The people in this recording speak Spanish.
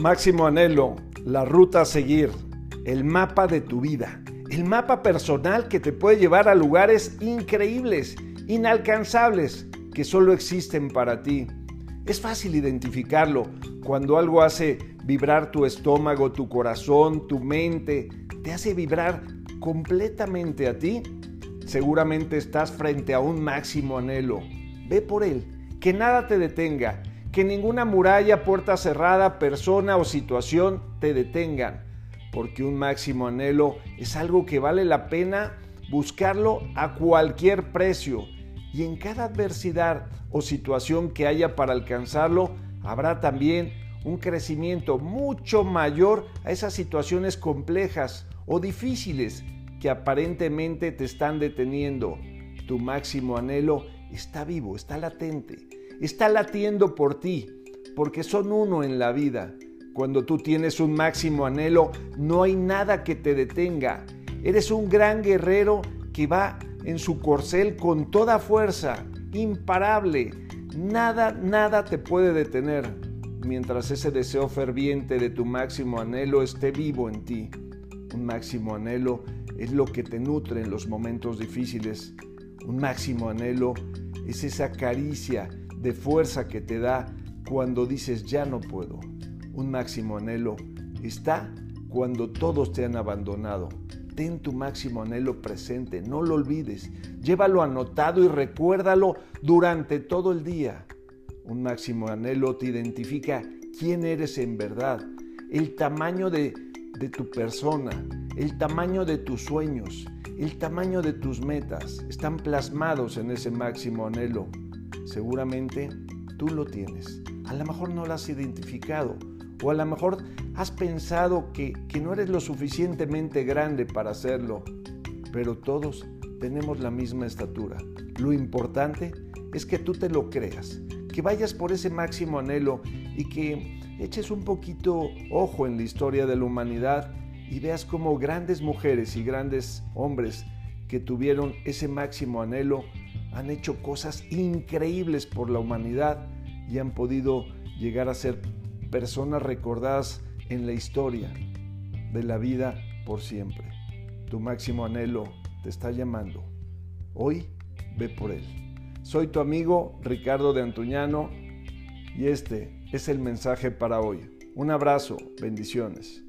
Máximo anhelo, la ruta a seguir, el mapa de tu vida, el mapa personal que te puede llevar a lugares increíbles, inalcanzables, que solo existen para ti. Es fácil identificarlo cuando algo hace vibrar tu estómago, tu corazón, tu mente, te hace vibrar completamente a ti. Seguramente estás frente a un máximo anhelo. Ve por él, que nada te detenga, que ninguna muralla, puerta cerrada, persona o situación te detengan, porque un máximo anhelo es algo que vale la pena buscarlo a cualquier precio y en cada adversidad o situación que haya para alcanzarlo, habrá también un crecimiento mucho mayor a esas situaciones complejas o difíciles que aparentemente te están deteniendo. Tu máximo anhelo está vivo, está latente, está latiendo por ti, porque son uno en la vida. Cuando tú tienes un máximo anhelo, no hay nada que te detenga. Eres un gran guerrero que va en su corcel con toda fuerza, imparable. Nada, nada te puede detener mientras ese deseo ferviente de tu máximo anhelo esté vivo en ti. Un máximo anhelo es lo que te nutre en los momentos difíciles. Un máximo anhelo es esa caricia de fuerza que te da cuando dices ya no puedo. Un máximo anhelo está cuando todos te han abandonado ten tu máximo anhelo presente, no lo olvides, llévalo anotado y recuérdalo durante todo el día. Un máximo anhelo te identifica quién eres en verdad, el tamaño de, de tu persona, el tamaño de tus sueños, el tamaño de tus metas, están plasmados en ese máximo anhelo. Seguramente tú lo tienes. A lo mejor no lo has identificado, o a lo mejor has pensado que, que no eres lo suficientemente grande para hacerlo, pero todos tenemos la misma estatura. Lo importante es que tú te lo creas, que vayas por ese máximo anhelo y que eches un poquito ojo en la historia de la humanidad y veas cómo grandes mujeres y grandes hombres que tuvieron ese máximo anhelo han hecho cosas increíbles por la humanidad y han podido llegar a ser personas recordadas en la historia de la vida por siempre. Tu máximo anhelo te está llamando. Hoy ve por él. Soy tu amigo Ricardo de Antuñano y este es el mensaje para hoy. Un abrazo, bendiciones.